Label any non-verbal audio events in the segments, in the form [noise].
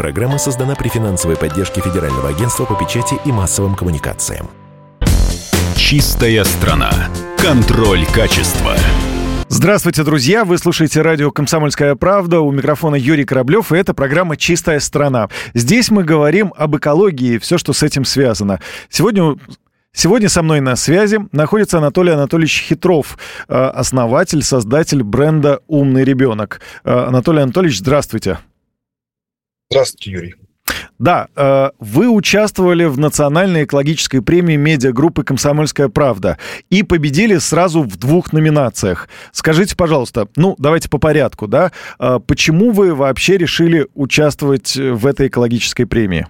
Программа создана при финансовой поддержке Федерального агентства по печати и массовым коммуникациям. Чистая страна. Контроль качества. Здравствуйте, друзья! Вы слушаете радио «Комсомольская правда». У микрофона Юрий Кораблев, и это программа «Чистая страна». Здесь мы говорим об экологии и все, что с этим связано. Сегодня Сегодня со мной на связи находится Анатолий Анатольевич Хитров, э, основатель, создатель бренда «Умный ребенок». Э, Анатолий Анатольевич, здравствуйте. Здравствуйте, Юрий. Да, э, вы участвовали в национальной экологической премии медиагруппы «Комсомольская правда» и победили сразу в двух номинациях. Скажите, пожалуйста, ну, давайте по порядку, да, почему вы вообще решили участвовать в этой экологической премии?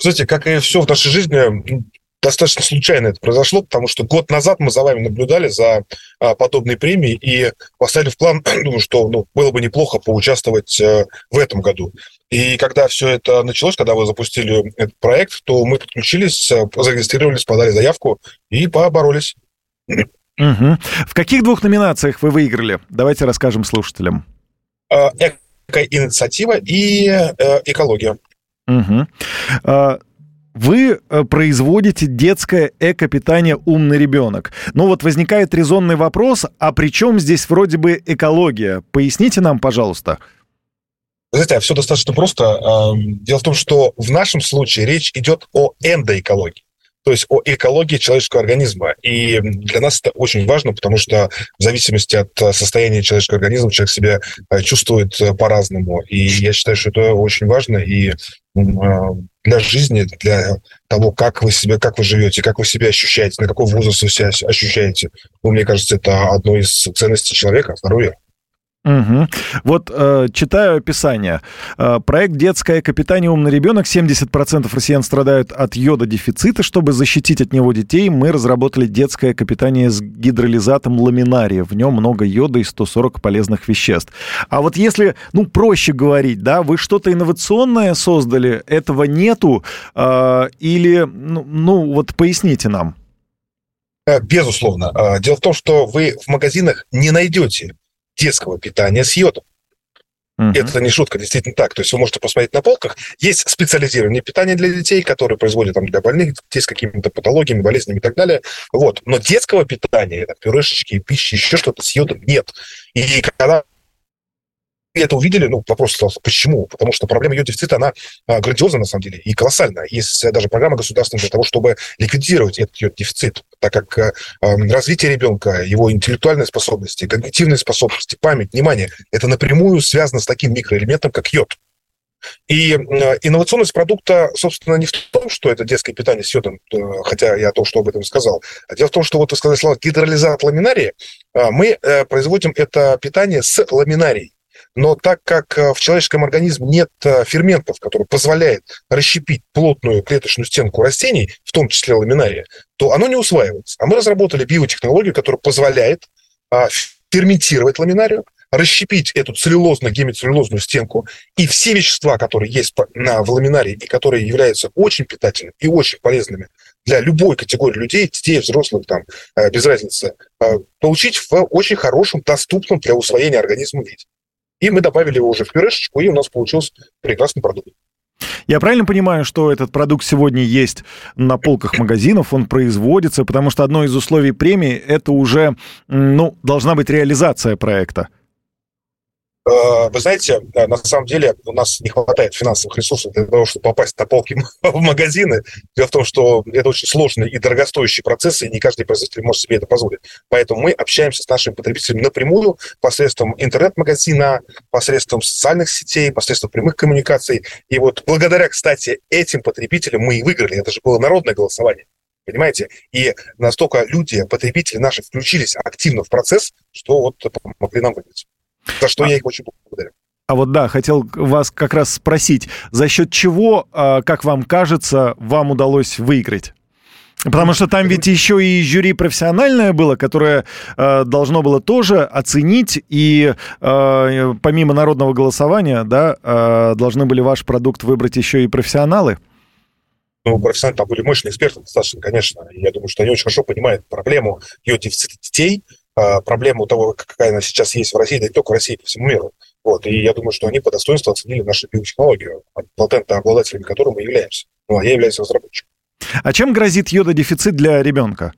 Знаете, как и все в нашей жизни, достаточно случайно это произошло, потому что год назад мы за вами наблюдали за а, подобной премией и поставили в план, [clears throat] думаю, что ну, было бы неплохо поучаствовать а, в этом году. И когда все это началось, когда вы запустили этот проект, то мы подключились, а, зарегистрировались, подали заявку и поборолись. Угу. В каких двух номинациях вы выиграли? Давайте расскажем слушателям. Эко-инициатива и э, экология. Угу вы э, производите детское эко-питание «Умный ребенок». Но вот возникает резонный вопрос, а при чем здесь вроде бы экология? Поясните нам, пожалуйста. Знаете, все достаточно просто. Дело в том, что в нашем случае речь идет о эндоэкологии то есть о экологии человеческого организма. И для нас это очень важно, потому что в зависимости от состояния человеческого организма человек себя э, чувствует э, по-разному. И я считаю, что это очень важно. И для жизни, для того, как вы себя, как вы живете, как вы себя ощущаете, на какой возраст вы себя ощущаете. Ну, мне кажется, это одно из ценностей человека, здоровье. Угу. Вот э, читаю описание. Э, проект «Детское капитание умный ребенок». 70% россиян страдают от йода-дефицита. Чтобы защитить от него детей, мы разработали детское капитание с гидролизатом ламинария. В нем много йода и 140 полезных веществ. А вот если, ну, проще говорить, да, вы что-то инновационное создали, этого нету, э, или, ну, ну, вот поясните нам. Э, безусловно. Э, дело в том, что вы в магазинах не найдете детского питания с йодом. Uh-huh. Это не шутка, действительно так. То есть вы можете посмотреть на полках. Есть специализированное питание для детей, которое производят там, для больных детей с какими-то патологиями, болезнями и так далее. Вот. Но детского питания, это пюрешечки, пищи, еще что-то с йодом нет. И когда это увидели, ну, вопрос остался, почему? Потому что проблема ее дефицита, она а, грандиозна, на самом деле, и колоссальная. Есть даже программа государственная для того, чтобы ликвидировать этот ее дефицит, так как а, развитие ребенка, его интеллектуальные способности, когнитивные способности, память, внимание, это напрямую связано с таким микроэлементом, как йод. И инновационность продукта, собственно, не в том, что это детское питание с йодом, э, хотя я то, что об этом сказал. А дело в том, что вот вы сказали слово гидролизат ламинария, а, мы э, производим это питание с ламинарией. Но так как э, в человеческом организме нет э, ферментов, которые позволяют расщепить плотную клеточную стенку растений, в том числе ламинария, то оно не усваивается. А мы разработали биотехнологию, которая позволяет а, ферментировать ламинарию, расщепить эту целлюлозно-гемицеллюлозную стенку, и все вещества, которые есть в ламинарии и которые являются очень питательными и очень полезными для любой категории людей, детей, взрослых, там, э, без разницы, получить в очень хорошем, доступном для усвоения организма виде. И мы добавили его уже в пюрешечку, и у нас получился прекрасный продукт. Я правильно понимаю, что этот продукт сегодня есть на полках магазинов, он производится, потому что одно из условий премии – это уже, ну, должна быть реализация проекта. Э, вы знаете, э, на самом деле у нас не хватает финансовых ресурсов для того, чтобы попасть на полки [laughs] в магазины. Дело в том, что это очень сложный и дорогостоящий процесс, и не каждый производитель может себе это позволить. Поэтому мы общаемся с нашими потребителями напрямую посредством интернет-магазина, посредством социальных сетей, посредством прямых коммуникаций. И вот благодаря, кстати, этим потребителям мы и выиграли. Это же было народное голосование. Понимаете? И настолько люди, потребители наши, включились активно в процесс, что вот помогли нам выиграть за что а... я их очень благодарю. А вот да, хотел вас как раз спросить, за счет чего, а, как вам кажется, вам удалось выиграть? Потому что там ведь еще и жюри профессиональное было, которое э, должно было тоже оценить, и э, помимо народного голосования, да, э, должны были ваш продукт выбрать еще и профессионалы. Ну, профессионалы там были мощные эксперты достаточно, конечно. Я думаю, что они очень хорошо понимают проблему ее дефицита детей, проблему того, какая она сейчас есть в России, да не только в России, по всему миру. Вот, и я думаю, что они по достоинству оценили нашу биотехнологию, патентообладателями которой мы являемся. Ну, а я являюсь разработчиком. А чем грозит йододефицит для ребенка?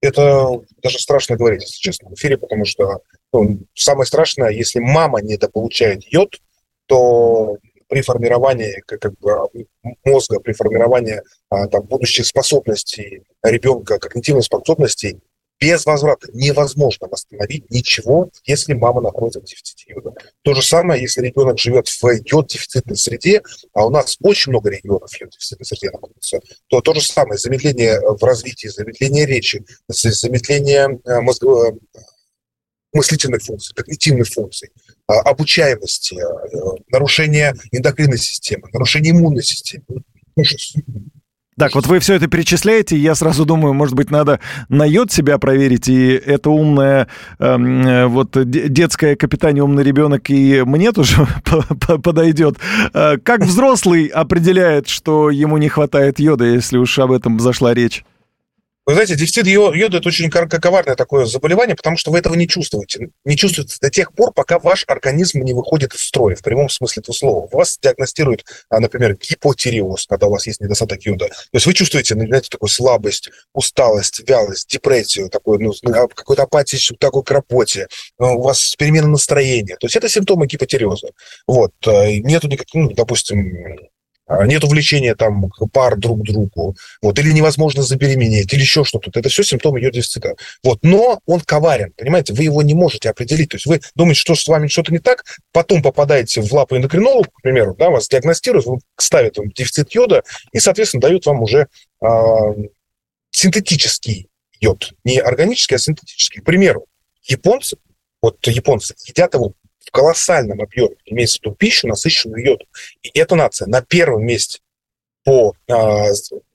Это даже страшно говорить, если честно, в эфире, потому что ну, самое страшное, если мама недополучает йод, то при формировании как, как бы, мозга, при формировании а, там, будущих способностей ребенка, когнитивных способностей, без возврата невозможно восстановить ничего, если мама находится в дефиците йода. То же самое, если ребенок живет в йод-дефицитной среде, а у нас очень много регионов йод-дефицитной среде находится, то то же самое, замедление в развитии, замедление речи, замедление э, мозгового мыслительных функций, когнитивных функций, а, обучаемости, э, нарушение эндокринной системы, нарушение иммунной системы. Так, вот вы все это перечисляете, и я сразу думаю, может быть, надо на йод себя проверить, и это умная, эм, э, вот детская капитане умный ребенок и мне тоже [laughs] подойдет. Э, как взрослый определяет, что ему не хватает йода, если уж об этом зашла речь? Вы знаете, дефицит йода – это очень коварное такое заболевание, потому что вы этого не чувствуете. Не чувствуете до тех пор, пока ваш организм не выходит из строя, в прямом смысле этого слова. Вас диагностируют, а, например, гипотиреоз, когда у вас есть недостаток йода. То есть вы чувствуете, ну, знаете, такую слабость, усталость, вялость, депрессию, такую, ну, а, какую-то апатию, такую кропоте, ну, у вас перемена настроения. То есть это симптомы гипотиреоза. Вот. Э, нету никаких, ну, допустим, нет увлечения там пар друг к другу, вот, или невозможно забеременеть, или еще что-то. Это все симптомы ее дефицита. Вот, но он коварен, понимаете, вы его не можете определить. То есть вы думаете, что с вами что-то не так, потом попадаете в лапу эндокринолога, к примеру, да, вас диагностируют, ставят вам дефицит йода и, соответственно, дают вам уже э, синтетический йод. Не органический, а синтетический. К примеру, японцы, вот японцы едят его в колоссальном объеме, имеется в виду пищу, насыщенную йодом. И эта нация на первом месте по э,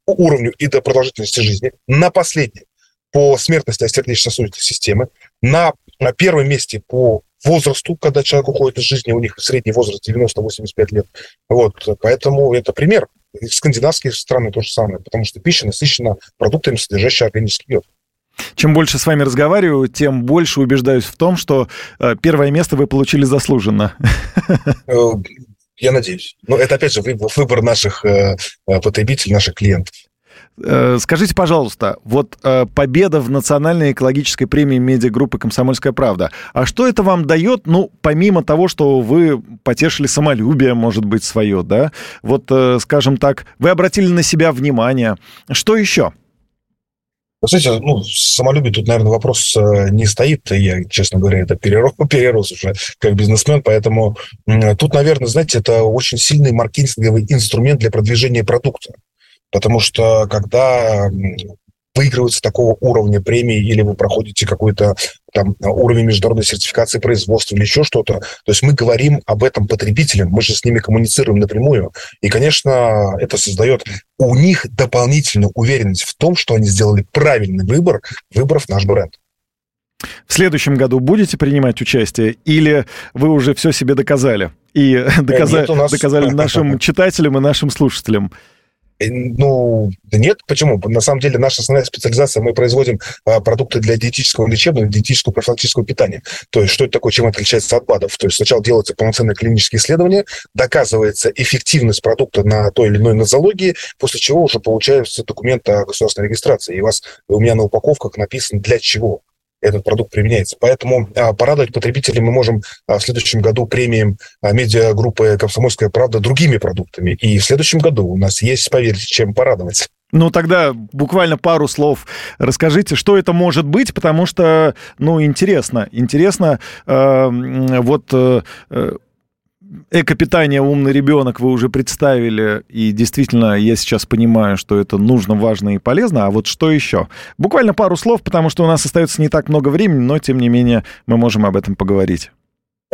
уровню и до продолжительности жизни, на последнем по смертности сердечно-сосудистой системы, на, на первом месте по возрасту, когда человек уходит из жизни, у них средний возраст 90-85 лет. Вот, поэтому это пример. И скандинавские страны то же самое, потому что пища насыщена продуктами, содержащими органический йод. Чем больше с вами разговариваю, тем больше убеждаюсь в том, что э, первое место вы получили заслуженно. [laughs] Э, я надеюсь. Но это, опять же, выбор наших э, потребителей, наших клиентов. Скажите, пожалуйста, вот победа в национальной экологической премии медиагруппы «Комсомольская правда», а что это вам дает, ну, помимо того, что вы потешили самолюбие, может быть, свое, да? Вот, скажем так, вы обратили на себя внимание. Что еще? Кстати, ну, самолюбие тут, наверное, вопрос э, не стоит. Я, честно говоря, это перерос, [laughs] перерос уже как бизнесмен, поэтому тут, наверное, знаете, это очень сильный маркетинговый инструмент для продвижения продукта. Потому что когда выигрываются такого уровня премии, или вы проходите какой-то там уровень международной сертификации производства или еще что-то. То есть мы говорим об этом потребителям, мы же с ними коммуницируем напрямую. И, конечно, это создает у них дополнительную уверенность в том, что они сделали правильный выбор, выбрав наш бренд. В следующем году будете принимать участие или вы уже все себе доказали? И [laughs] доказали, нас... доказали нашим читателям и нашим слушателям? Э, ну, нет, почему? На самом деле наша основная специализация, мы производим а, продукты для диетического лечебного, диетического профилактического питания. То есть что это такое, чем отличается от БАДов? То есть сначала делается полноценное клиническое исследование, доказывается эффективность продукта на той или иной нозологии, после чего уже получается документ о государственной регистрации. И у вас у меня на упаковках написано для чего этот продукт применяется. Поэтому а, порадовать потребителей мы можем а, в следующем году премием а, медиагруппы «Комсомольская правда» другими продуктами. И в следующем году у нас есть, поверьте, чем порадовать. Ну, тогда буквально пару слов расскажите, что это может быть, потому что, ну, интересно. Интересно, э, вот э, Эко-питание «Умный ребенок» вы уже представили, и действительно я сейчас понимаю, что это нужно, важно и полезно. А вот что еще? Буквально пару слов, потому что у нас остается не так много времени, но тем не менее мы можем об этом поговорить.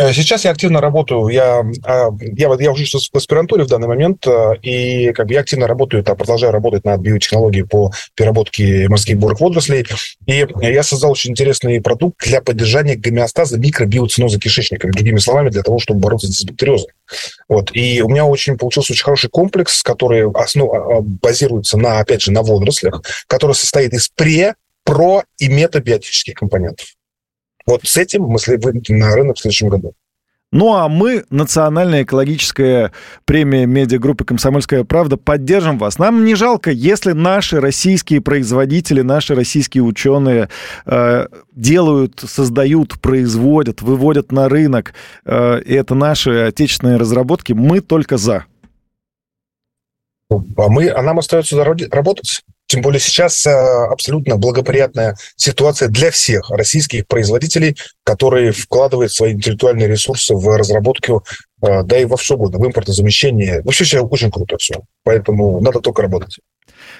Э, сейчас я активно работаю, я, а, я, я уже в аспирантуре в данный момент, э, и как бы я активно работаю, там, продолжаю работать над биотехнологией по переработке морских бурых водорослей, и я создал очень интересный продукт для поддержания гомеостаза микробиоциноза кишечника, другими словами, для того, чтобы бороться с дисбактериозом. Вот. И у меня очень получился очень хороший комплекс, который основ, а, а, базируется на, опять же, на водорослях, который состоит из пре, про и метабиотических компонентов. Вот с этим мы выйдем на рынок в следующем году. Ну а мы, Национальная экологическая премия медиагруппы «Комсомольская правда», поддержим вас. Нам не жалко, если наши российские производители, наши российские ученые э, делают, создают, производят, выводят на рынок. Э, и это наши отечественные разработки. Мы только за. А, мы, а нам остается работать. Тем более сейчас э, абсолютно благоприятная ситуация для всех российских производителей, которые вкладывают свои интеллектуальные ресурсы в разработку, э, да и во все угодно, в импортозамещение. Вообще все очень круто все. Поэтому надо только работать.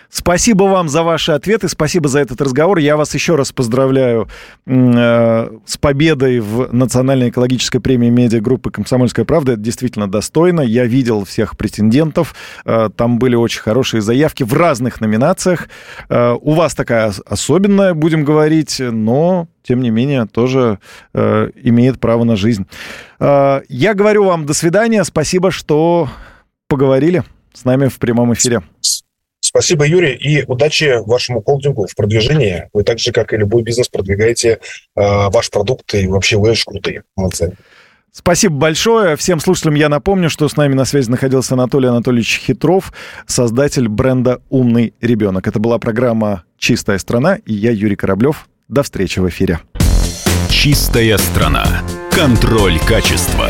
Спасибо вам за ваши ответы, спасибо за этот разговор. Я вас еще раз поздравляю э, с победой в Национальной экологической премии медиагруппы «Комсомольская правда». Это действительно достойно. Я видел всех претендентов. Э, там были очень хорошие заявки в разных номинациях. Э, у вас такая особенная, будем говорить, но тем не менее, тоже э, имеет право на жизнь. Э, я говорю вам до свидания. Спасибо, что поговорили с нами в прямом эфире. Спасибо, Юрий, и удачи вашему холдингу в продвижении. Вы так же, как и любой бизнес, продвигаете э, ваш продукт, и вообще вы очень крутые. Молодцы. Спасибо большое. Всем слушателям я напомню, что с нами на связи находился Анатолий Анатольевич Хитров, создатель бренда «Умный ребенок». Это была программа «Чистая страна», и я, Юрий Кораблев. До встречи в эфире. «Чистая страна». Контроль качества.